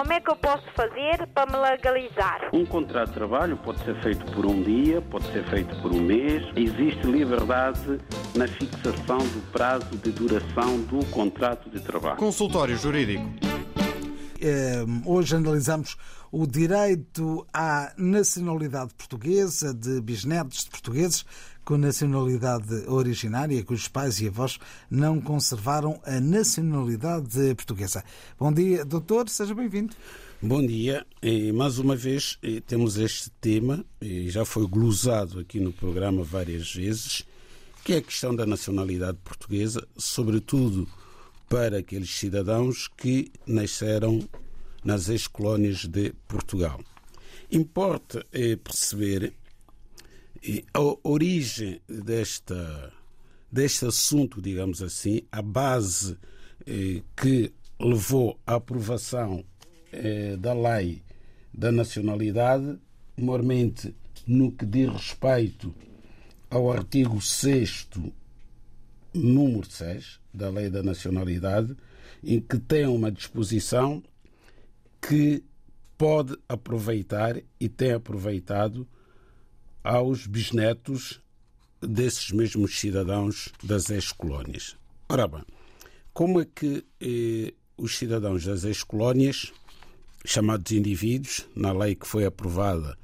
Como é que eu posso fazer para me legalizar? Um contrato de trabalho pode ser feito por um dia, pode ser feito por um mês. Existe liberdade na fixação do prazo de duração do contrato de trabalho. Consultório Jurídico. Hoje analisamos o direito à nacionalidade portuguesa de bisnetos de portugueses com nacionalidade originária, cujos pais e avós não conservaram a nacionalidade portuguesa. Bom dia, doutor, seja bem-vindo. Bom dia. E, mais uma vez temos este tema, já foi glosado aqui no programa várias vezes, que é a questão da nacionalidade portuguesa, sobretudo para aqueles cidadãos que nasceram nas ex-colónias de Portugal. Importa é, perceber é, a origem desta, deste assunto, digamos assim, a base é, que levou à aprovação é, da lei da nacionalidade, normalmente no que diz respeito ao artigo 6 número 6 da Lei da Nacionalidade, em que tem uma disposição que pode aproveitar e tem aproveitado aos bisnetos desses mesmos cidadãos das ex-colónias. Ora bem, como é que eh, os cidadãos das ex-colónias, chamados indivíduos, na lei que foi aprovada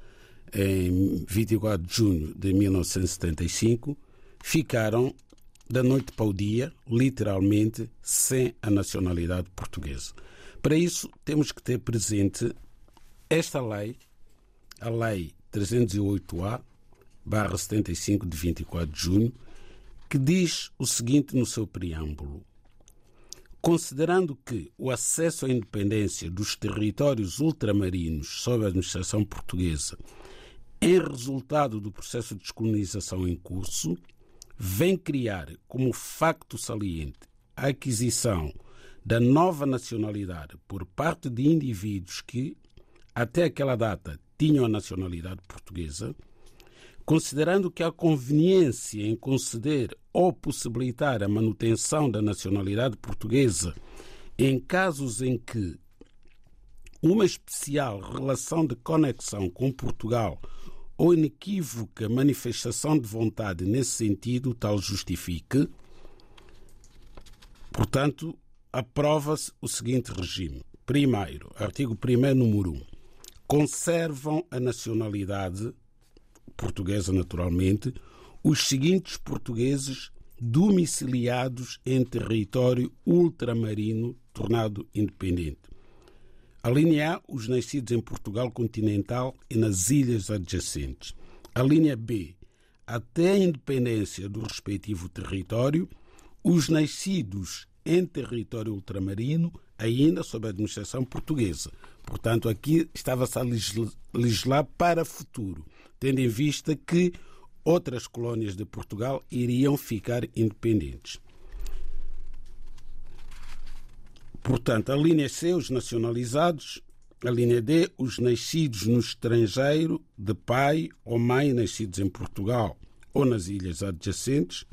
em 24 de junho de 1975, ficaram da noite para o dia, literalmente, sem a nacionalidade portuguesa. Para isso, temos que ter presente esta lei, a Lei 308-A, barra 75, de 24 de junho, que diz o seguinte no seu preâmbulo. Considerando que o acesso à independência dos territórios ultramarinos sob a administração portuguesa é resultado do processo de descolonização em curso, vem criar como facto saliente a aquisição da nova nacionalidade por parte de indivíduos que, até aquela data, tinham a nacionalidade portuguesa, considerando que há conveniência em conceder ou possibilitar a manutenção da nacionalidade portuguesa em casos em que uma especial relação de conexão com Portugal ou inequívoca manifestação de vontade nesse sentido tal justifique, portanto, aprova-se o seguinte regime. Primeiro, artigo 1 número 1. Conservam a nacionalidade portuguesa, naturalmente, os seguintes portugueses domiciliados em território ultramarino tornado independente. A linha A, os nascidos em Portugal continental e nas ilhas adjacentes. A linha B, até a independência do respectivo território, os nascidos em território ultramarino, ainda sob a administração portuguesa. Portanto, aqui estava-se a legislar para futuro, tendo em vista que outras colónias de Portugal iriam ficar independentes. Portanto, a linha C, os nacionalizados, a linha D, os nascidos no estrangeiro, de pai ou mãe nascidos em Portugal ou nas ilhas adjacentes.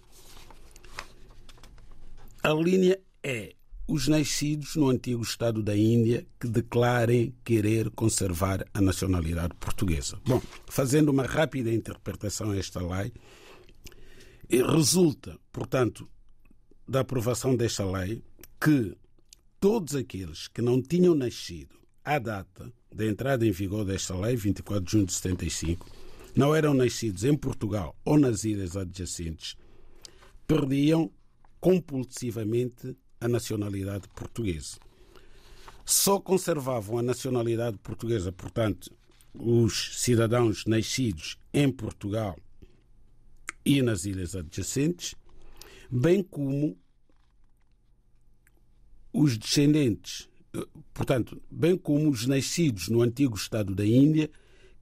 A linha E, os nascidos no antigo Estado da Índia que declarem querer conservar a nacionalidade portuguesa. Bom, fazendo uma rápida interpretação a esta lei, resulta, portanto, da aprovação desta lei que todos aqueles que não tinham nascido à data da entrada em vigor desta lei, 24 de junho de 75, não eram nascidos em Portugal ou nas ilhas adjacentes, perdiam compulsivamente a nacionalidade portuguesa. Só conservavam a nacionalidade portuguesa, portanto, os cidadãos nascidos em Portugal e nas ilhas adjacentes, bem como os descendentes, portanto, bem como os nascidos no antigo Estado da Índia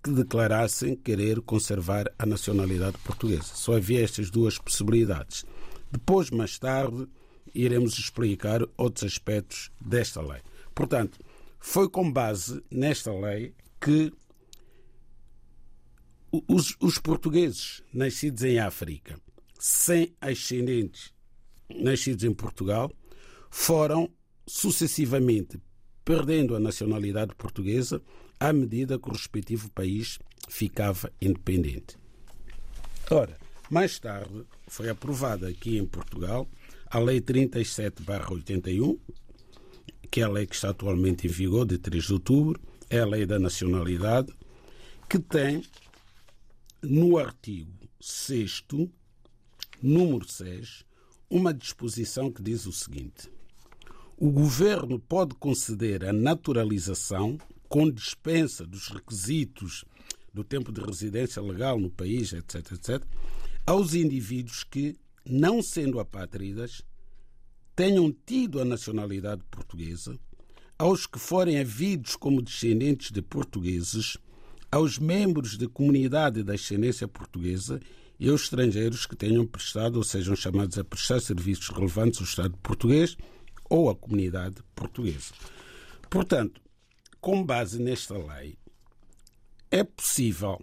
que declarassem querer conservar a nacionalidade portuguesa. Só havia estas duas possibilidades. Depois, mais tarde, iremos explicar outros aspectos desta lei. Portanto, foi com base nesta lei que os, os portugueses nascidos em África, sem ascendentes nascidos em Portugal, foram sucessivamente perdendo a nacionalidade portuguesa à medida que o respectivo país ficava independente. Ora, mais tarde foi aprovada aqui em Portugal a Lei 37-81, que é a lei que está atualmente em vigor, de 3 de outubro, é a Lei da Nacionalidade, que tem no artigo 6, número 6, uma disposição que diz o seguinte: o governo pode conceder a naturalização com dispensa dos requisitos do tempo de residência legal no país, etc., etc., aos indivíduos que, não sendo apátridas, tenham tido a nacionalidade portuguesa, aos que forem havidos como descendentes de portugueses, aos membros da comunidade da ascendência portuguesa e aos estrangeiros que tenham prestado ou sejam chamados a prestar serviços relevantes ao Estado português ou à comunidade portuguesa. Portanto, com base nesta lei, é possível,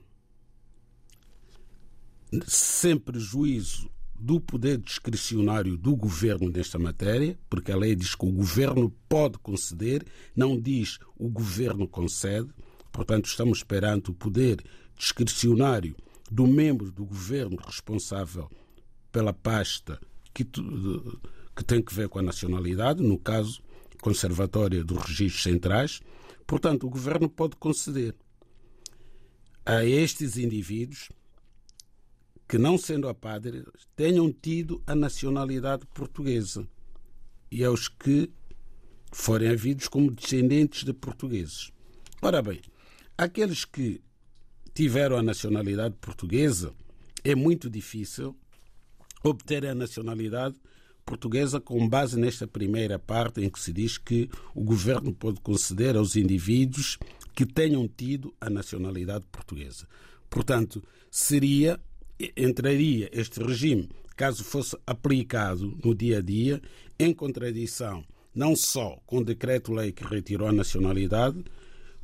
sem prejuízo do poder discricionário do governo nesta matéria, porque a lei diz que o governo pode conceder, não diz o governo concede. Portanto, estamos perante o poder discricionário do membro do governo responsável pela pasta que, que tem que ver com a nacionalidade, no caso, Conservatória dos Registros Centrais. Portanto, o governo pode conceder a estes indivíduos que, não sendo apátridas, tenham tido a nacionalidade portuguesa e aos que forem havidos como descendentes de portugueses. Ora bem, aqueles que tiveram a nacionalidade portuguesa, é muito difícil obter a nacionalidade portuguesa com base nesta primeira parte em que se diz que o governo pode conceder aos indivíduos que tenham tido a nacionalidade portuguesa. Portanto, seria entraria este regime, caso fosse aplicado no dia a dia, em contradição não só com o decreto-lei que retirou a nacionalidade,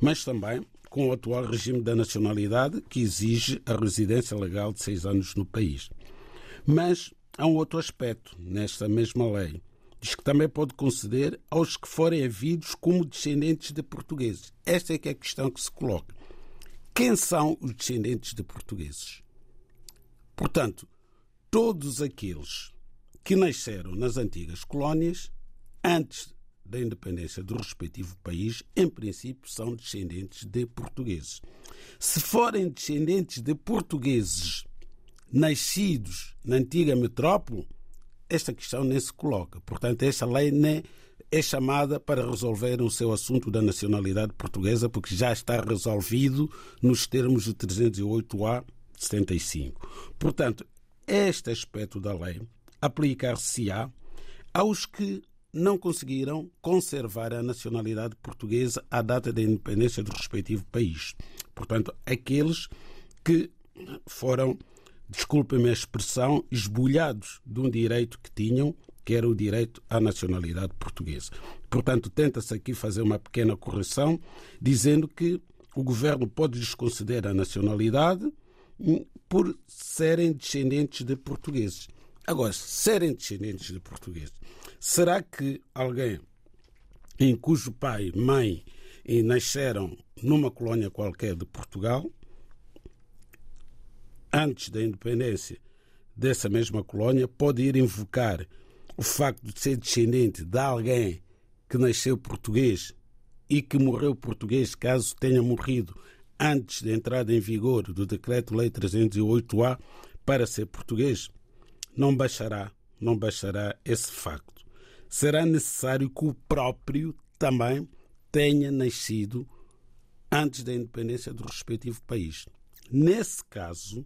mas também com o atual regime da nacionalidade, que exige a residência legal de seis anos no país. Mas há um outro aspecto nesta mesma lei. Diz que também pode conceder aos que forem havidos como descendentes de portugueses. Esta é que é a questão que se coloca. Quem são os descendentes de portugueses? Portanto, todos aqueles que nasceram nas antigas colónias antes da independência do respectivo país, em princípio, são descendentes de portugueses. Se forem descendentes de portugueses nascidos na antiga metrópole, esta questão nem se coloca. Portanto, esta lei nem é chamada para resolver o seu assunto da nacionalidade portuguesa, porque já está resolvido nos termos de 308A 75. Portanto, este aspecto da lei aplicar-se-á aos que não conseguiram conservar a nacionalidade portuguesa à data da independência do respectivo país. Portanto, aqueles que foram, desculpem-me a expressão, esbulhados de um direito que tinham, que era o direito à nacionalidade portuguesa. Portanto, tenta-se aqui fazer uma pequena correção, dizendo que o governo pode desconceder a nacionalidade por serem descendentes de portugueses. Agora, serem descendentes de portugueses Será que alguém em cujo pai, mãe e nasceram numa colónia qualquer de Portugal, antes da independência dessa mesma colónia, pode ir invocar o facto de ser descendente de alguém que nasceu português e que morreu português, caso tenha morrido antes da entrada em vigor do Decreto-Lei 308-A para ser português? Não baixará, não baixará esse facto será necessário que o próprio também tenha nascido antes da independência do respectivo país. Nesse caso,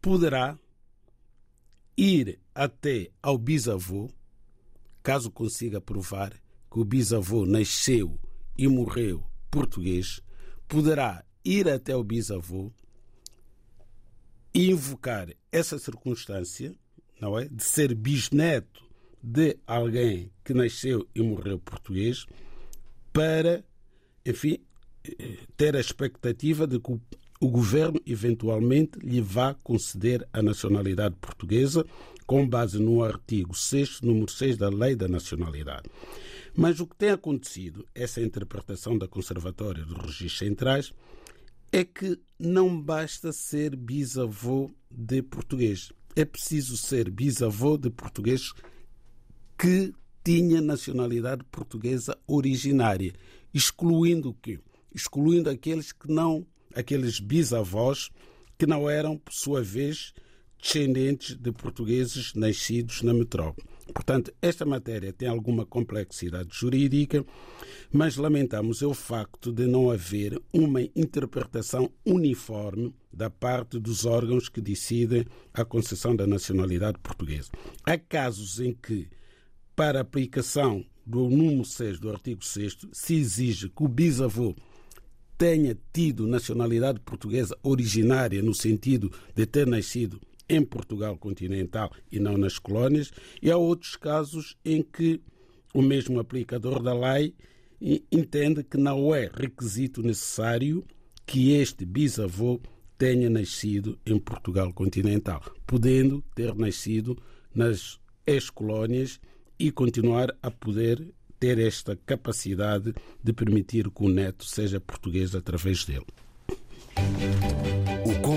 poderá ir até ao bisavô, caso consiga provar que o bisavô nasceu e morreu português, poderá ir até o bisavô e invocar essa circunstância, não é, de ser bisneto de alguém que nasceu e morreu português para, enfim, ter a expectativa de que o governo eventualmente lhe vá conceder a nacionalidade portuguesa com base no artigo 6, número 6 da Lei da Nacionalidade. Mas o que tem acontecido, essa interpretação da Conservatória dos Registros Centrais, é que não basta ser bisavô de português. É preciso ser bisavô de português que tinha nacionalidade portuguesa originária, excluindo o quê? Excluindo aqueles que não, aqueles bisavós que não eram, por sua vez, descendentes de portugueses nascidos na metrópole. Portanto, esta matéria tem alguma complexidade jurídica, mas lamentamos o facto de não haver uma interpretação uniforme da parte dos órgãos que decidem a concessão da nacionalidade portuguesa. Há casos em que, para aplicação do número 6 do artigo 6, se exige que o bisavô tenha tido nacionalidade portuguesa originária, no sentido de ter nascido em Portugal continental e não nas colónias, e há outros casos em que o mesmo aplicador da lei entende que não é requisito necessário que este bisavô tenha nascido em Portugal continental, podendo ter nascido nas ex-colónias e continuar a poder ter esta capacidade de permitir que o neto seja português através dele.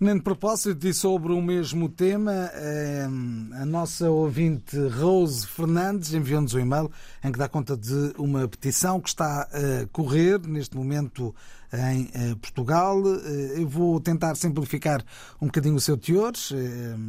Nem de propósito e sobre o mesmo tema, eh, a nossa ouvinte Rose Fernandes enviou-nos um e-mail em que dá conta de uma petição que está a correr neste momento em eh, Portugal. Eh, eu vou tentar simplificar um bocadinho o seu teor.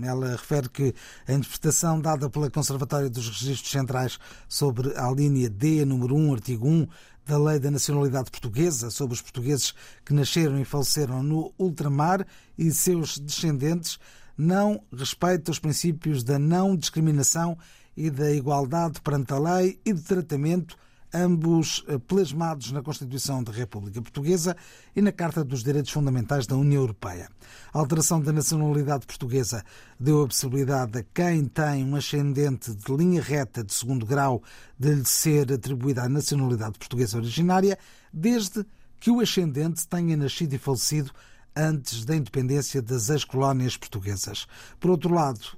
Ela refere que a interpretação dada pela Conservatória dos Registros Centrais sobre a linha D, número 1, artigo 1 da Lei da Nacionalidade Portuguesa sobre os portugueses que nasceram e faleceram no ultramar e seus descendentes não respeita os princípios da não discriminação e da igualdade perante a lei e de tratamento ambos eh, plasmados na Constituição da República Portuguesa e na Carta dos Direitos Fundamentais da União Europeia. A alteração da nacionalidade portuguesa deu a possibilidade a quem tem um ascendente de linha reta de segundo grau de lhe ser atribuída a nacionalidade portuguesa originária, desde que o ascendente tenha nascido e falecido antes da independência das ex-colónias portuguesas. Por outro lado,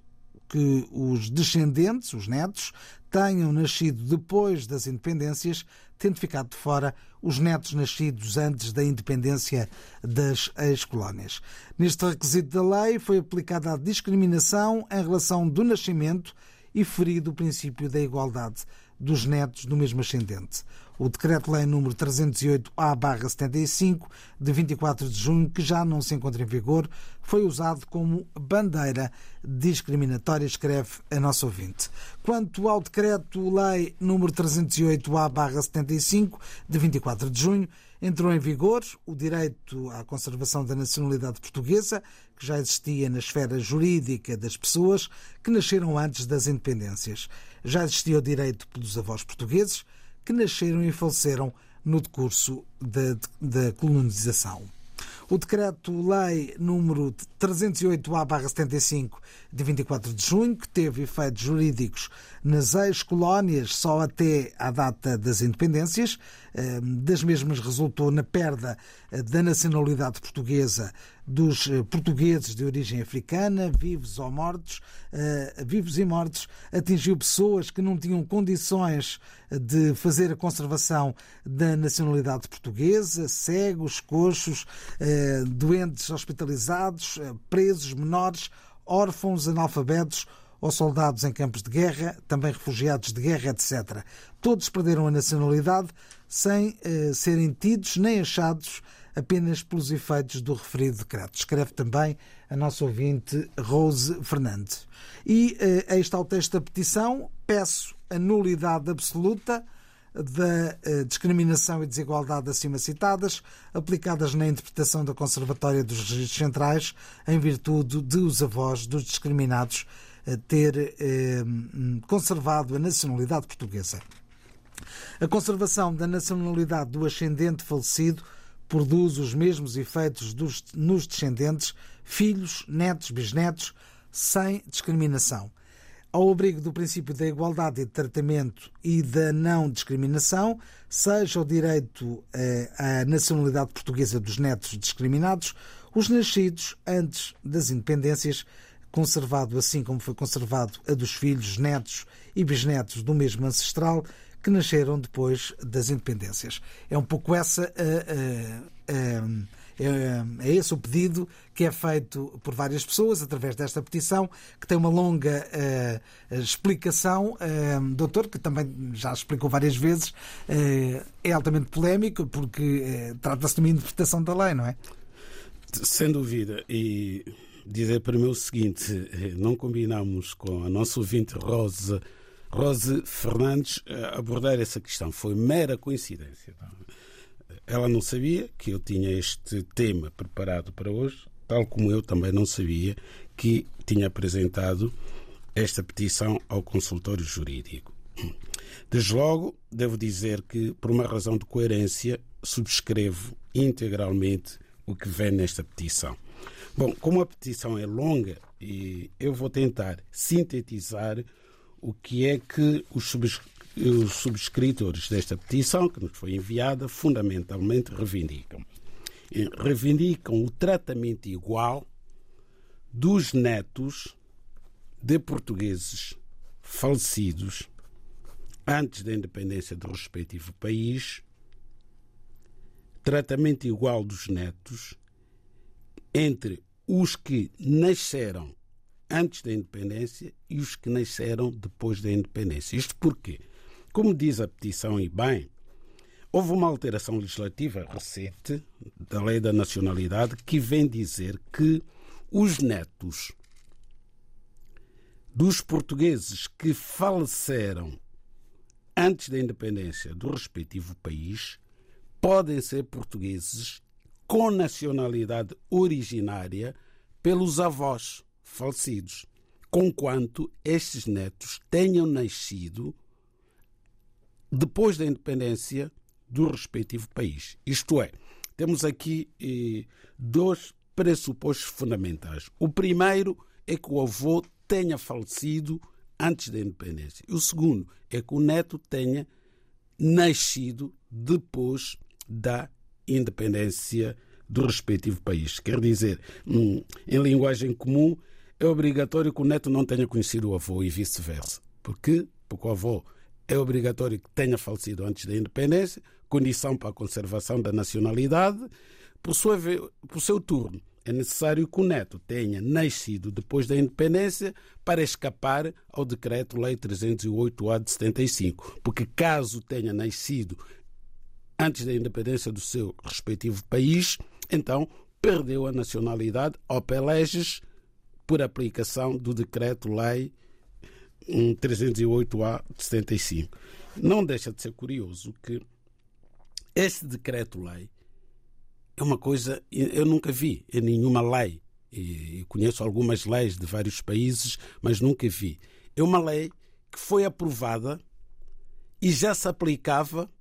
que os descendentes, os netos, tenham nascido depois das independências, tendo ficado de fora os netos nascidos antes da independência das ex-colónias. Neste requisito da lei foi aplicada a discriminação em relação do nascimento e ferido o princípio da igualdade dos netos do mesmo ascendente. O Decreto-Lei número 308-A-75, de 24 de junho, que já não se encontra em vigor, foi usado como bandeira discriminatória, escreve a nossa ouvinte. Quanto ao Decreto-Lei número 308-A-75, de 24 de junho, entrou em vigor o direito à conservação da nacionalidade portuguesa, que já existia na esfera jurídica das pessoas que nasceram antes das independências. Já existia o direito pelos avós portugueses, que nasceram e faleceram no decurso da, da colonização. O Decreto-Lei número 308-A-75 de 24 de junho, que teve efeitos jurídicos nas ex-colónias só até à data das independências, eh, das mesmas resultou na perda eh, da nacionalidade portuguesa dos eh, portugueses de origem africana, vivos ou mortos, vivos e mortos, atingiu pessoas que não tinham condições de fazer a conservação da nacionalidade portuguesa, cegos, coxos, doentes hospitalizados, presos, menores, órfãos, analfabetos ou soldados em campos de guerra, também refugiados de guerra, etc. Todos perderam a nacionalidade sem eh, serem tidos nem achados apenas pelos efeitos do referido decreto. Escreve também a nossa ouvinte Rose Fernandes. E eh, aí está o texto da petição. Peço a nulidade absoluta da eh, discriminação e desigualdade acima citadas, aplicadas na interpretação da Conservatória dos Registros Centrais, em virtude de os avós dos discriminados eh, ter eh, conservado a nacionalidade portuguesa. A conservação da nacionalidade do ascendente falecido produz os mesmos efeitos dos, nos descendentes, filhos, netos, bisnetos, sem discriminação. Ao abrigo do princípio da igualdade de tratamento e da não discriminação, seja o direito eh, à nacionalidade portuguesa dos netos discriminados, os nascidos antes das independências, conservado assim como foi conservado a dos filhos, netos e bisnetos do mesmo ancestral, que nasceram depois das independências. É um pouco essa a, a é, é esse o pedido que é feito por várias pessoas através desta petição, que tem uma longa uh, explicação, uh, doutor, que também já explicou várias vezes, uh, é altamente polémico porque trata-se de uma interpretação da lei, não é? Sem dúvida. E dizer para mim o seguinte: não combinamos com a nossa ouvinte Rosa. Rose Fernandes abordar essa questão. Foi mera coincidência. Ela não sabia que eu tinha este tema preparado para hoje, tal como eu também não sabia que tinha apresentado esta petição ao consultório jurídico. Desde logo, devo dizer que, por uma razão de coerência, subscrevo integralmente o que vem nesta petição. Bom, como a petição é longa, eu vou tentar sintetizar o que é que os os subscritores desta petição, que nos foi enviada, fundamentalmente reivindicam. Reivindicam o tratamento igual dos netos de portugueses falecidos antes da independência do respectivo país, tratamento igual dos netos entre os que nasceram antes da independência e os que nasceram depois da independência. Isto porquê? Como diz a petição, e bem, houve uma alteração legislativa recente da Lei da Nacionalidade que vem dizer que os netos dos portugueses que faleceram antes da independência do respectivo país podem ser portugueses com nacionalidade originária pelos avós falecidos, conquanto estes netos tenham nascido depois da independência do respectivo país. Isto é, temos aqui eh, dois pressupostos fundamentais. O primeiro é que o avô tenha falecido antes da independência. O segundo é que o neto tenha nascido depois da independência do respectivo país. Quer dizer, hum, em linguagem comum, é obrigatório que o neto não tenha conhecido o avô e vice-versa. Por quê? Porque o avô é obrigatório que tenha falecido antes da independência, condição para a conservação da nacionalidade. Por, sua por seu turno, é necessário que o neto tenha nascido depois da independência para escapar ao Decreto-Lei 308-A de 75. Porque caso tenha nascido antes da independência do seu respectivo país, então perdeu a nacionalidade ao peleges por aplicação do Decreto-Lei um 308A de 75. Não deixa de ser curioso que este decreto-lei é uma coisa eu nunca vi em nenhuma lei. E conheço algumas leis de vários países, mas nunca vi. É uma lei que foi aprovada e já se aplicava,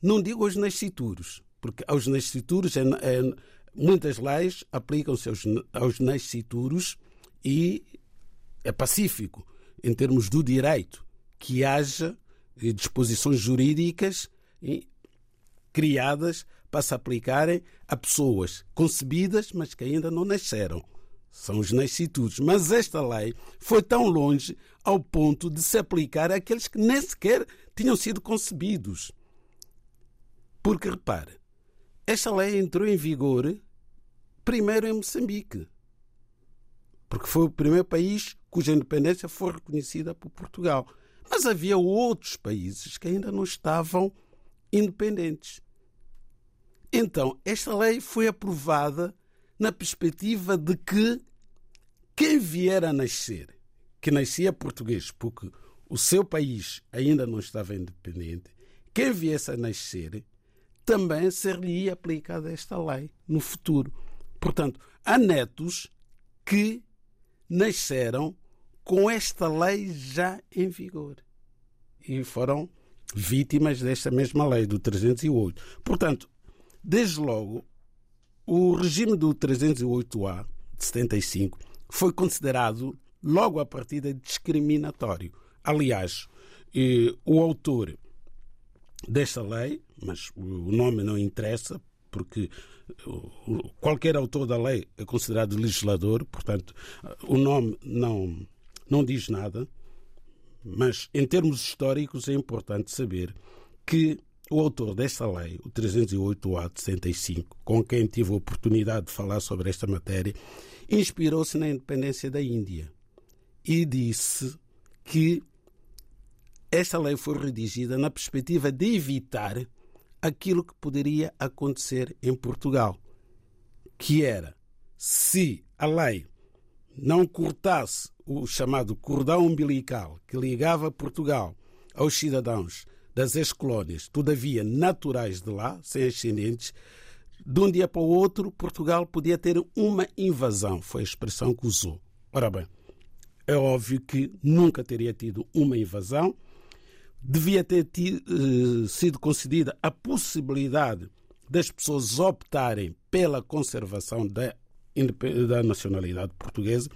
não digo aos nascituros, porque aos nascituros, é, é, muitas leis aplicam-se aos, aos nascituros e é pacífico em termos do direito, que haja disposições jurídicas criadas para se aplicarem a pessoas concebidas, mas que ainda não nasceram. São os nascituros. Mas esta lei foi tão longe ao ponto de se aplicar àqueles que nem sequer tinham sido concebidos. Porque, repare, esta lei entrou em vigor primeiro em Moçambique porque foi o primeiro país cuja independência foi reconhecida por Portugal. Mas havia outros países que ainda não estavam independentes. Então, esta lei foi aprovada na perspectiva de que quem vier a nascer, que nascia português, porque o seu país ainda não estava independente, quem viesse a nascer, também seria aplicada esta lei no futuro. Portanto, há netos que nasceram com esta lei já em vigor e foram vítimas desta mesma lei, do 308. Portanto, Desde logo, o regime do 308A de 75 foi considerado logo a partida discriminatório. Aliás, o autor desta lei, mas o nome não interessa, porque qualquer autor da lei é considerado legislador, portanto, o nome não, não diz nada, mas em termos históricos é importante saber que o autor desta lei, o 308A de 65, com quem tive a oportunidade de falar sobre esta matéria, inspirou-se na independência da Índia e disse que esta lei foi redigida na perspectiva de evitar aquilo que poderia acontecer em Portugal, que era se a lei não cortasse o chamado cordão umbilical que ligava Portugal aos cidadãos das ex-colónias, todavia naturais de lá, sem ascendentes, de um dia para o outro, Portugal podia ter uma invasão. Foi a expressão que usou. Ora bem, é óbvio que nunca teria tido uma invasão. Devia ter tido, eh, sido concedida a possibilidade das pessoas optarem pela conservação da, da nacionalidade portuguesa,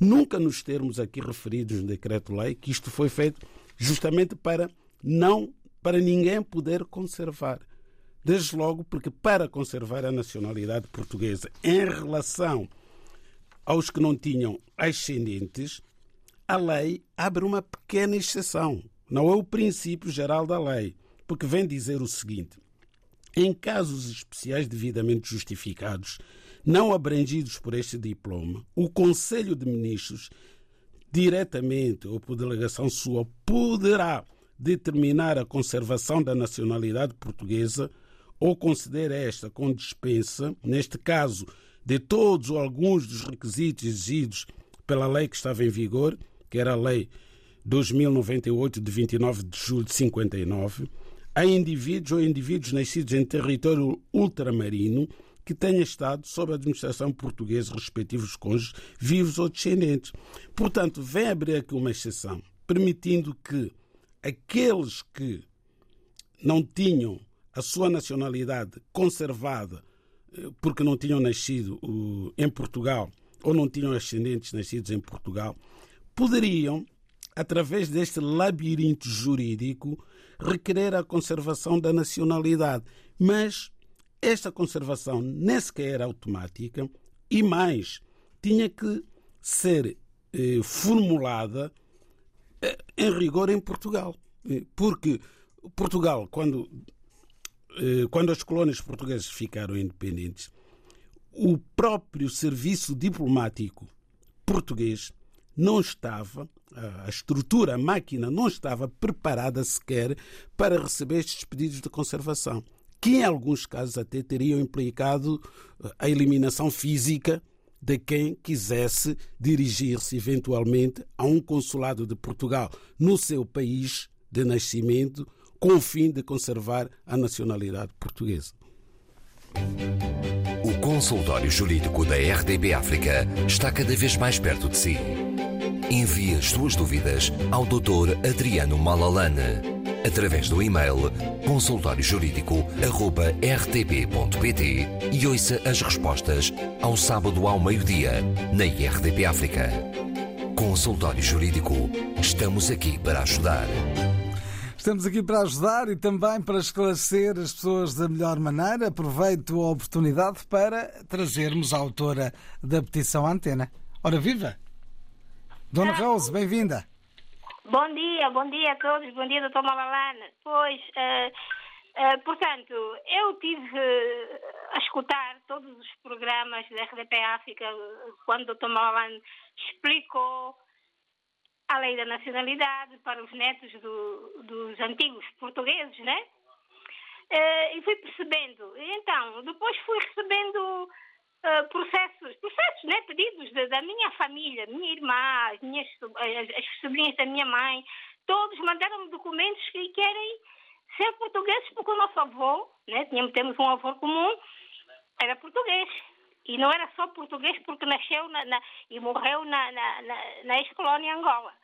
nunca nos termos aqui referidos no decreto-lei que isto foi feito justamente para não para ninguém poder conservar. Desde logo porque para conservar a nacionalidade portuguesa em relação aos que não tinham ascendentes, a lei abre uma pequena exceção. Não é o princípio geral da lei, porque vem dizer o seguinte: em casos especiais devidamente justificados, não abrangidos por este diploma, o Conselho de Ministros, diretamente ou por delegação sua, poderá determinar a conservação da nacionalidade portuguesa ou conceder esta com dispensa, neste caso, de todos ou alguns dos requisitos exigidos pela lei que estava em vigor, que era a Lei 2098 de 29 de julho de 59, a indivíduos ou indivíduos nascidos em território ultramarino que tenha estado sob a administração portuguesa, respectivos cônjuges, vivos ou descendentes. Portanto, vem abrir aqui uma exceção, permitindo que aqueles que não tinham a sua nacionalidade conservada eh, porque não tinham nascido em Portugal ou não tinham ascendentes nascidos em Portugal, poderiam, através deste labirinto jurídico, requerer a conservação da nacionalidade. Mas esta conservação nem sequer era automática e mais, tinha que ser eh, formulada eh, em rigor em Portugal. Eh, porque Portugal, quando, eh, quando as colónias portuguesas ficaram independentes, o próprio serviço diplomático português não estava, a estrutura, a máquina não estava preparada sequer para receber estes pedidos de conservação, que em alguns casos até teriam implicado eh, a eliminação física de quem quisesse dirigir-se eventualmente a um consulado de Portugal no seu país de nascimento, com o fim de conservar a nacionalidade portuguesa. O consultório jurídico da RDB África está cada vez mais perto de si. Envie as suas dúvidas ao Dr. Adriano Malalane através do e-mail consultóriojurídico.rtp.pt e ouça as respostas ao sábado ao meio-dia na RDP África. Consultório Jurídico. Estamos aqui para ajudar. Estamos aqui para ajudar e também para esclarecer as pessoas da melhor maneira. Aproveito a oportunidade para trazermos a autora da petição à antena. Ora, viva! Dona Rose, bem-vinda. Bom dia, bom dia a todos, bom dia, doutor Malalane. Pois, uh, uh, portanto, eu tive a escutar todos os programas da RDP África quando o doutor Malalane explicou a lei da nacionalidade para os netos do, dos antigos portugueses, né? Uh, e fui percebendo. Então, depois fui recebendo uh, processos, processos, né, pedidos da minha família, minha irmã, as, minhas, as, as sobrinhas da minha mãe, todos mandaram-me documentos que querem ser portugueses porque o nosso avô, né, temos um avô comum, era português. E não era só português porque nasceu na, na, e morreu na, na, na ex-colônia Angola.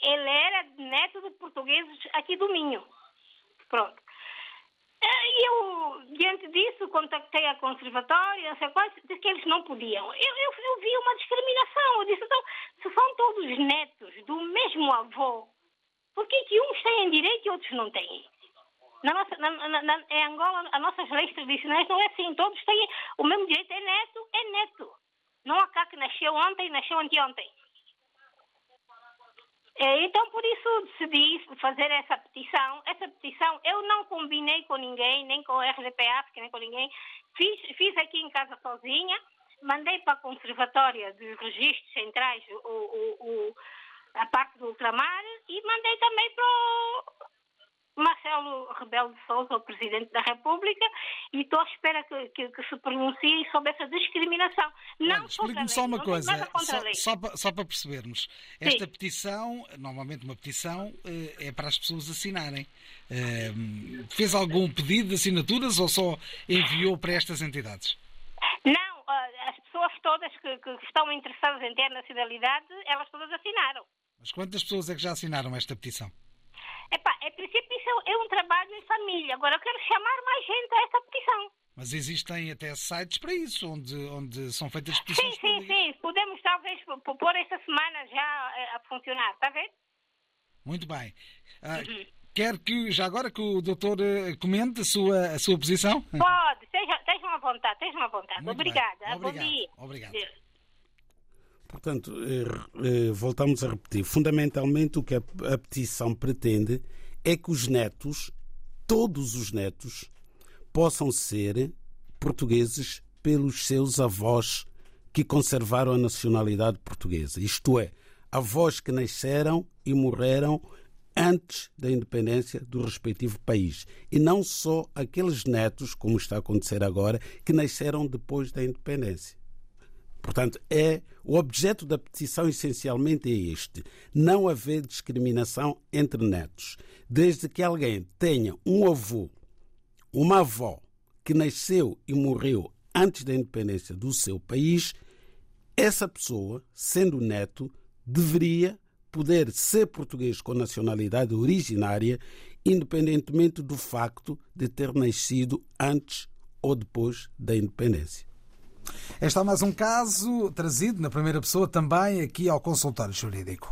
Ele era neto de portugueses aqui do Minho. Pronto. Eh, eu, diante disso, contactei a conservatória, não sei quais, disse que eles não podiam. Eu, eu, eu, vi uma discriminação. Eu disse, então, se são todos netos do mesmo avô, por que, que uns têm direito e outros não têm? Na nossa, na, na, na, em Angola, as nossas leis tradicionais não é assim. Todos têm o mesmo direito. É neto, é neto. Não há cá que nasceu ontem, nasceu anteontem. É, então, por isso decidi fazer essa petição. Essa petição eu não combinei com ninguém, nem com o RDPA, nem com ninguém. Fiz, fiz aqui em casa sozinha, mandei para a Conservatória de Registros Centrais o, o, o, a parte do ultramar e mandei também para o, Marcelo Rebelo de Sousa, o Presidente da República, e estou à espera que, que, que se pronuncie sobre essa discriminação. Não Explique-me só uma coisa, só, só, para, só, para, percebermos. Esta Sim. petição, normalmente uma petição, eh, é para as pessoas assinarem. Eh, fez algum pedido de assinaturas ou só enviou para estas entidades? Não, eh, as pessoas todas que, que estão interessadas em ter nacionalidade, elas todas assinaram. Mas quantas pessoas é que já assinaram esta petição? Epá, é princípio isso é um trabalho em família. Agora eu quero chamar mais gente a esta petição. Mas existem até sites para isso, onde, onde são feitas petições. Sim, sim, sim. Podemos talvez pôr esta semana já eh, a funcionar, está a ver? Muito bem. Ah, uhum. Quer que, já agora, que o doutor eh, comente a sua, a sua posição? Pode, estejam à vontade, estejam à vontade. Muito Obrigada. Bem. Obrigado. Bom dia. Obrigado. Portanto, eh, voltamos a repetir. Fundamentalmente, o que a petição pretende é que os netos, todos os netos, possam ser portugueses pelos seus avós que conservaram a nacionalidade portuguesa. Isto é, avós que nasceram e morreram antes da independência do respectivo país. E não só aqueles netos, como está a acontecer agora, que nasceram depois da independência. Portanto, é o objeto da petição essencialmente é este: não haver discriminação entre netos, desde que alguém tenha um avô, uma avó que nasceu e morreu antes da independência do seu país, essa pessoa, sendo neto, deveria poder ser português com nacionalidade originária, independentemente do facto de ter nascido antes ou depois da independência. Este é mais um caso trazido na primeira pessoa também aqui ao consultório jurídico.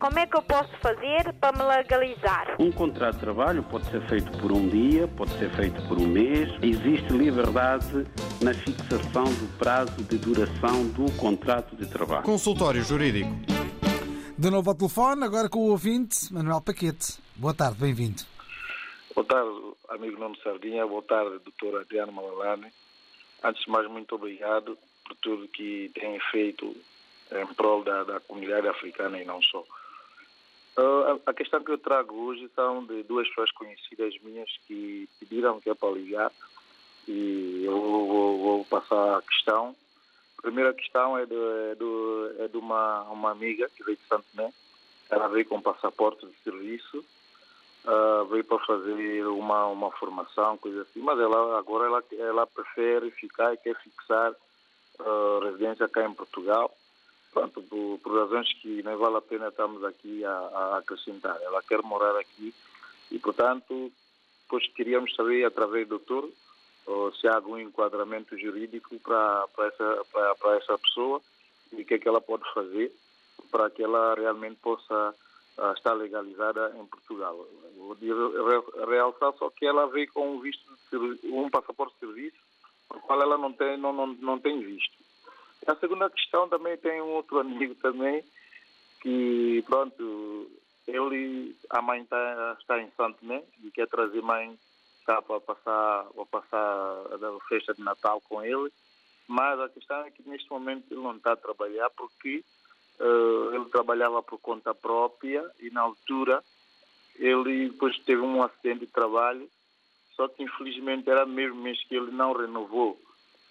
Como é que eu posso fazer para me legalizar? Um contrato de trabalho pode ser feito por um dia, pode ser feito por um mês. Existe liberdade na fixação do prazo de duração do contrato de trabalho. Consultório Jurídico. De novo ao telefone, agora com o ouvinte Manuel Paquete. Boa tarde, bem-vindo. Boa tarde, amigo Nuno Sardinha. Boa tarde, doutor Adriano Malalane. Antes de mais, muito obrigado por tudo que tem feito em prol da, da comunidade africana e não só. Uh, a questão que eu trago hoje são de duas pessoas conhecidas minhas que pediram que é para ligar e eu vou, vou, passar a questão. A primeira questão é de, é de, é de uma, uma amiga que veio de Santo Né. Ela veio com passaporte de serviço uh, veio para fazer uma, uma formação, coisa assim, mas ela agora ela, ela prefere ficar e quer fixar uh, residência cá em Portugal, pronto, por, por, razões que não vale a pena estarmos aqui a, a acrescentar. Ela quer morar aqui e, portanto, depois queríamos saber através do doutor se há algum enquadramento jurídico para, para, essa, para, para essa pessoa e o que é que ela pode fazer para que ela realmente possa está legalizada em Portugal. Vou realçar só que ela veio com um visto, um passaporte de serviço, o qual ela não tem, não, não, não tem visto. A segunda questão também tem um outro amigo também, que pronto, ele, a mãe tá, está em Santo né, e quer trazer mãe cá para passar, para passar a festa de Natal com ele, mas a questão é que neste momento ele não está a trabalhar porque Uh, ele trabalhava por conta própria e na altura ele depois teve um acidente de trabalho, só que infelizmente era mesmo mês que ele não renovou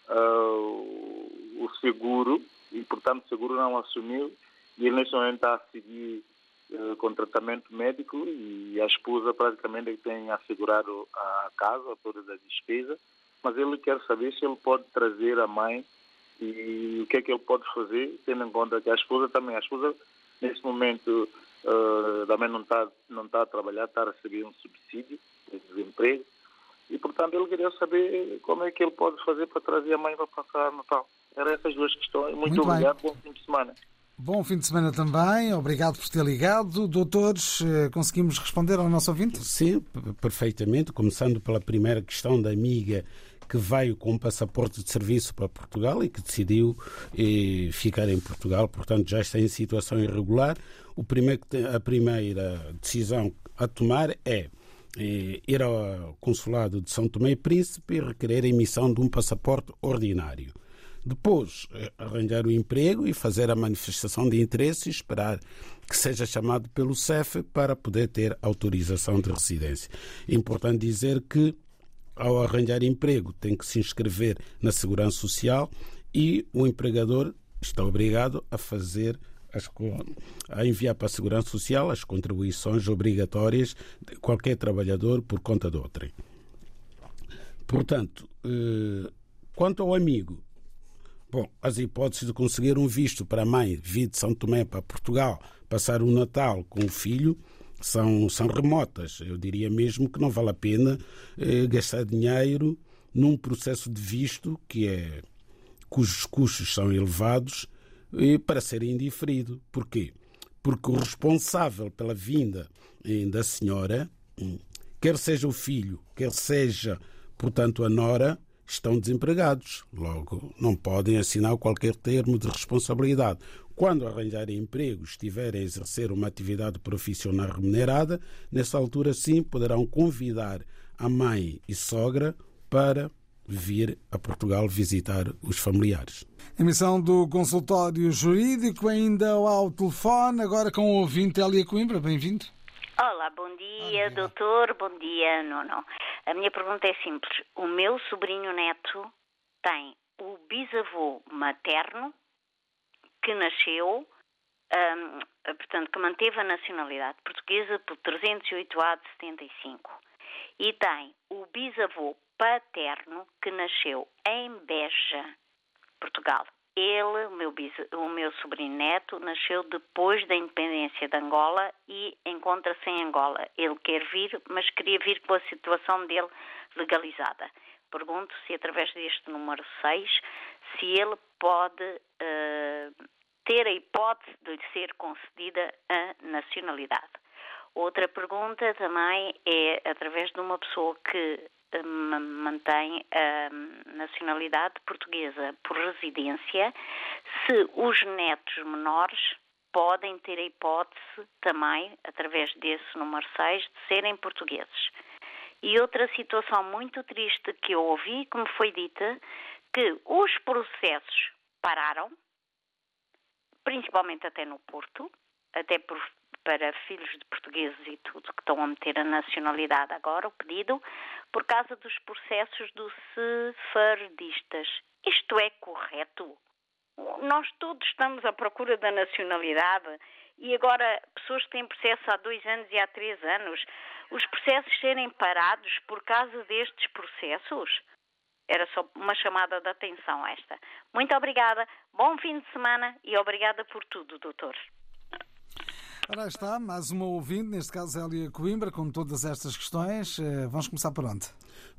uh, o seguro e portanto o seguro não assumiu. E ele neste momento está a seguir uh, com tratamento médico e a esposa praticamente tem assegurado a casa, todas as despesas, mas ele quer saber se ele pode trazer a mãe e o que é que ele pode fazer, tendo em conta que a esposa também, a esposa nesse momento uh, também não está não tá a trabalhar, está a receber um subsídio de desemprego. E, portanto, ele queria saber como é que ele pode fazer para trazer a mãe para passar Natal. Eram essas duas questões. Muito, Muito obrigado, bem. bom fim de semana. Bom fim de semana também, obrigado por ter ligado. Doutores, eh, conseguimos responder ao nosso ouvinte? Sim, perfeitamente. Começando pela primeira questão da amiga que veio com um passaporte de serviço para Portugal e que decidiu eh, ficar em Portugal, portanto já está em situação irregular. O primeiro, a primeira decisão a tomar é eh, ir ao consulado de São Tomé e Príncipe e requerer a emissão de um passaporte ordinário. Depois, eh, arranjar o emprego e fazer a manifestação de interesse e esperar que seja chamado pelo CEF para poder ter autorização de residência. É importante dizer que, ao arranjar emprego, tem que se inscrever na Segurança Social e o empregador está obrigado a fazer as, a enviar para a Segurança Social as contribuições obrigatórias de qualquer trabalhador por conta de outrem. Portanto, eh, quanto ao amigo, Bom, as hipóteses de conseguir um visto para a mãe vir de São Tomé para Portugal, passar o Natal com o filho, são, são remotas. Eu diria mesmo que não vale a pena eh, gastar dinheiro num processo de visto que é cujos custos são elevados eh, para ser indiferido. Porquê? Porque o responsável pela vinda eh, da senhora, hum, quer seja o filho, quer seja, portanto, a nora, estão desempregados. Logo, não podem assinar qualquer termo de responsabilidade. Quando arranjarem emprego, estiverem a exercer uma atividade profissional remunerada, nessa altura sim poderão convidar a mãe e sogra para vir a Portugal visitar os familiares. Emissão do consultório jurídico ainda ao telefone, agora com o ouvinte Elia Coimbra. Bem-vindo. Olá, bom dia, doutor, bom dia, Nuno. A minha pergunta é simples. O meu sobrinho neto tem o bisavô materno que nasceu, um, portanto, que manteve a nacionalidade portuguesa por 308A de 75. E tem o bisavô paterno que nasceu em Beja, Portugal. Ele, o meu, o meu sobrinho neto, nasceu depois da independência de Angola e encontra-se em Angola. Ele quer vir, mas queria vir com a situação dele legalizada. Pergunto se através deste número 6, se ele pode uh, ter a hipótese de ser concedida a nacionalidade. Outra pergunta também é através de uma pessoa que mantém a nacionalidade portuguesa por residência, se os netos menores podem ter a hipótese também, através desse número 6, de serem portugueses. E outra situação muito triste que eu ouvi, como foi dita, que os processos pararam, principalmente até no Porto, até por para filhos de portugueses e tudo, que estão a meter a nacionalidade agora, o pedido, por causa dos processos dos sefardistas. Isto é correto? Nós todos estamos à procura da nacionalidade e agora pessoas que têm processo há dois anos e há três anos, os processos serem parados por causa destes processos? Era só uma chamada de atenção esta. Muito obrigada, bom fim de semana e obrigada por tudo, doutor. Ora está, mais uma ouvinte, neste caso Elia Coimbra, com todas estas questões. Eh, vamos começar por onde?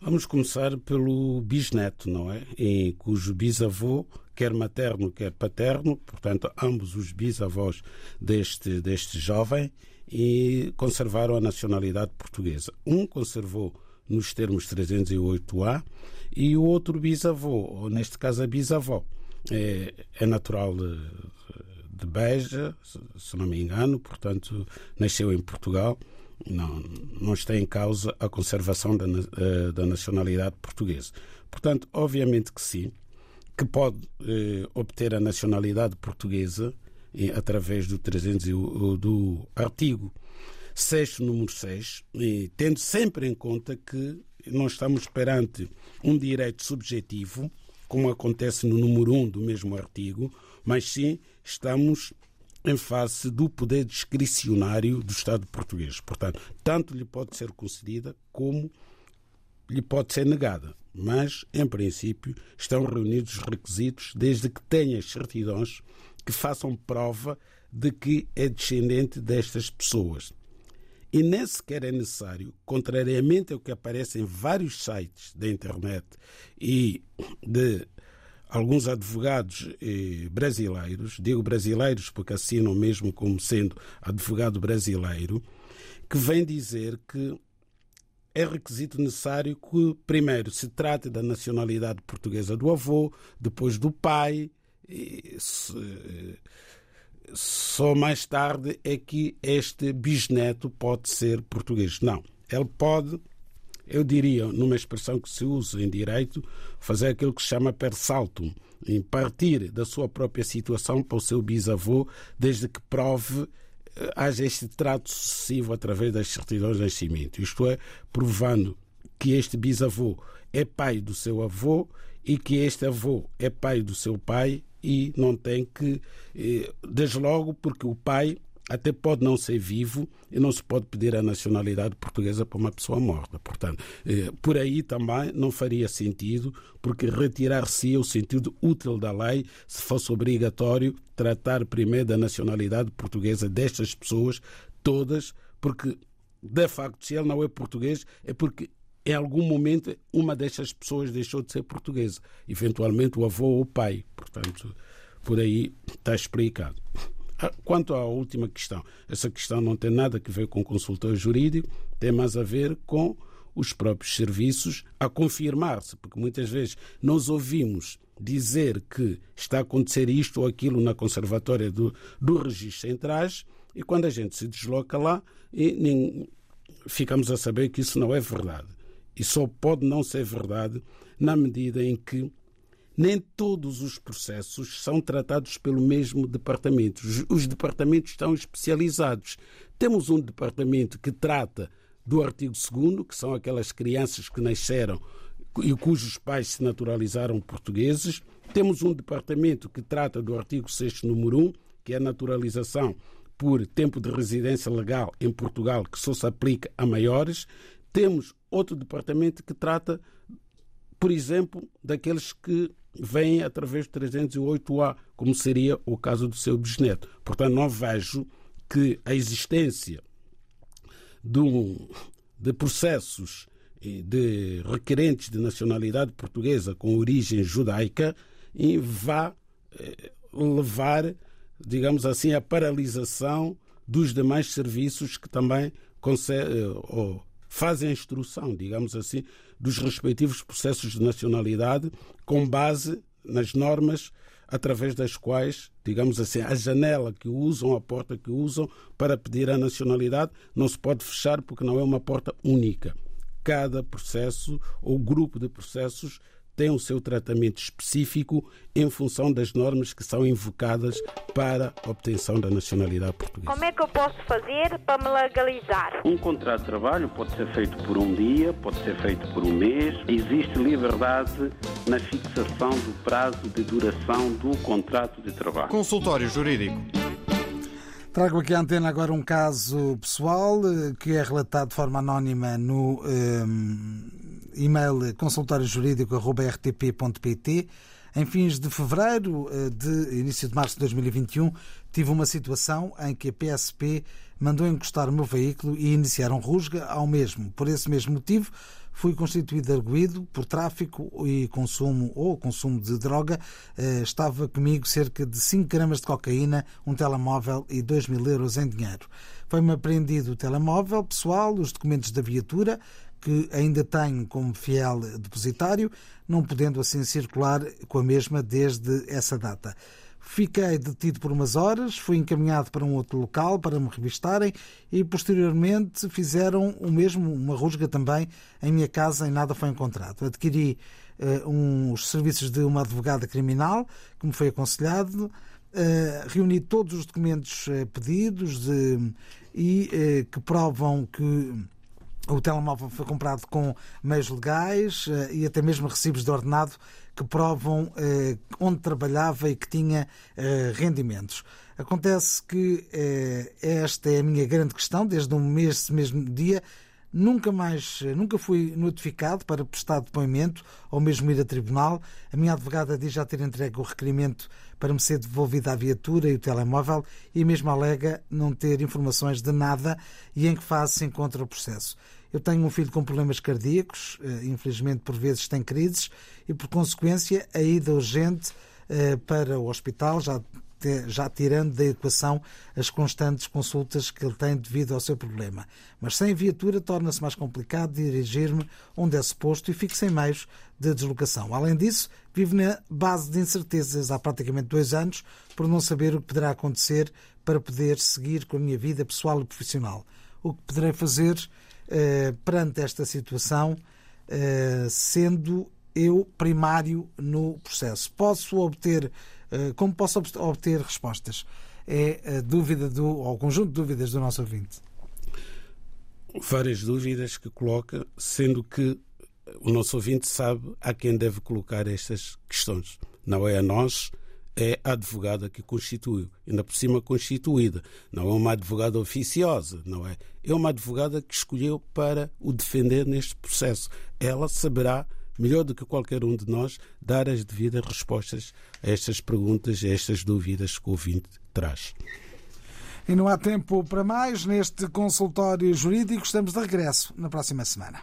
Vamos começar pelo bisneto, não é? Em cujo bisavô, quer materno, quer paterno, portanto, ambos os bisavós deste, deste jovem, e conservaram a nacionalidade portuguesa. Um conservou nos termos 308A e o outro bisavô, ou neste caso a bisavó, é, é natural de, de Beja, se não me engano, portanto, nasceu em Portugal. Não, não está em causa a conservação da, eh, da nacionalidade portuguesa. Portanto, obviamente que sim, que pode eh, obter a nacionalidade portuguesa eh, através do 300 do artigo 6, número 6, e tendo sempre em conta que não estamos perante um direito subjetivo, como acontece no número 1 do mesmo artigo, mas sim estamos em face do poder discricionário do Estado português. Portanto, tanto lhe pode ser concedida como lhe pode ser negada. Mas, em princípio, estão reunidos os requisitos desde que tenha certidões que façam prova de que é descendente destas pessoas. E nem sequer é necessário, contrariamente ao que aparece em vários sites da internet e de alguns advogados eh, brasileiros, digo brasileiros porque assinam mesmo como sendo advogado brasileiro, que vem dizer que é requisito necessário que, primeiro, se trate da nacionalidade portuguesa do avô, depois do pai, se, só mais tarde é que este bisneto pode ser português. Não, ele pode, eu diria, numa expressão que se usa em direito, fazer aquilo que se chama per saltum, em partir da sua própria situação para o seu bisavô, desde que prove eh, haja este trato sucessivo através das certidões de nascimento. Isto é, provando que este bisavô é pai do seu avô e que este avô é pai do seu pai e não tem que, eh, desde logo, porque o pai até pode não ser vivo e não se pode pedir a nacionalidade portuguesa para uma pessoa morta. Portanto, eh, por aí também não faria sentido, porque retirar-se o sentido útil da lei se fosse obrigatório tratar primeiro da nacionalidade portuguesa destas pessoas todas, porque de facto, se ele não é português, é porque em algum momento uma destas pessoas deixou de ser portuguesa, eventualmente o avô ou o pai. Portanto, por aí está explicado. Ah, quanto à última questão, essa questão não tem nada a ver com consultor jurídico, tem mais a ver com os próprios serviços a confirmar-se, porque muitas vezes nós ouvimos dizer que está a acontecer isto ou aquilo na conservatória do, do registro centrais e quando a gente se desloca lá e nem, ficamos a saber que isso não é verdade. E só pode não ser verdade na medida em que nem todos os processos são tratados pelo mesmo departamento. Os departamentos estão especializados. Temos um departamento que trata do artigo 2, que são aquelas crianças que nasceram e cujos pais se naturalizaram portugueses. Temos um departamento que trata do artigo 6, número 1, que é a naturalização por tempo de residência legal em Portugal, que só se aplica a maiores. Temos outro departamento que trata, por exemplo, daqueles que vêm através do 308A, como seria o caso do seu bisneto. Portanto, não vejo que a existência de, processos de requerentes de nacionalidade portuguesa com origem judaica vá eh, levar, digamos assim, à paralisação dos demais serviços que também eh, fazem a instrução, digamos assim, dos respectivos processos de nacionalidade com base nas normas através das quais, digamos assim, a janela que usam, a porta que usam para pedir a nacionalidade não se pode fechar porque não é uma porta única. Cada processo ou grupo de processos tem o seu tratamento específico em função das normas que são invocadas para a obtenção da nacionalidade portuguesa. Como é que eu posso fazer para me legalizar? Um contrato de trabalho pode ser feito por um dia, pode ser feito por um mês. Existe liberdade na fixação do prazo de duração do contrato de trabalho. Consultório Jurídico. Trago aqui à antena agora um caso pessoal eh, que é relatado de forma anónima no ehm, e-mail consultóriojurídico.rtp.pt. Em fins de fevereiro, eh, de início de março de 2021, tive uma situação em que a PSP mandou encostar o meu veículo e iniciaram rusga ao mesmo. Por esse mesmo motivo, fui constituído arguído por tráfico e consumo ou consumo de droga. Eh, estava comigo cerca de 5 gramas de cocaína, um telemóvel e 2 mil euros em dinheiro. Foi-me apreendido o telemóvel pessoal, os documentos da viatura, que ainda tenho como fiel depositário, não podendo assim circular com a mesma desde essa data. Fiquei detido por umas horas, fui encaminhado para um outro local para me revistarem e posteriormente fizeram o mesmo, uma rusga também em minha casa e nada foi encontrado. Adquiri uh, uns serviços de uma advogada criminal, que me foi aconselhado, uh, reuni todos os documentos uh, pedidos de, e que provam que o telemóvel foi comprado com meios legais eh, e até mesmo recibos de ordenado que provam eh, onde trabalhava e que tinha eh, rendimentos. Acontece que esta é a minha grande questão, desde um mês, mesmo dia, Nunca mais, nunca fui notificado para prestar depoimento ou mesmo ir a tribunal. A minha advogada diz já ter entregue o requerimento para me ser devolvida a viatura e o telemóvel e mesmo alega não ter informações de nada e em que fase se encontra o processo. Eu tenho um filho com problemas cardíacos, eh, infelizmente por vezes tem crises e por consequência a ida urgente eh, para o hospital já já tirando da equação as constantes consultas que ele tem devido ao seu problema. Mas sem viatura torna-se mais complicado dirigir-me onde é suposto e fico sem meios de deslocação. Além disso, vivo na base de incertezas há praticamente dois anos por não saber o que poderá acontecer para poder seguir com a minha vida pessoal e profissional. O que poderei fazer perante esta situação, eh, sendo eu primário no processo. Posso obter eh, como posso obter respostas? É a dúvida do, ou o conjunto de dúvidas do nosso ouvinte. Várias dúvidas que coloca, sendo que o nosso ouvinte sabe a quem deve colocar estas questões. Não é a nós, é a advogada que constituiu, ainda por cima constituída. Não é uma advogada oficiosa, não é? É uma advogada que escolheu para o defender neste processo. Ela saberá melhor do que qualquer um de nós, dar as devidas respostas a estas perguntas, a estas dúvidas que o ouvinte traz. E não há tempo para mais. Neste consultório jurídico, estamos de regresso na próxima semana.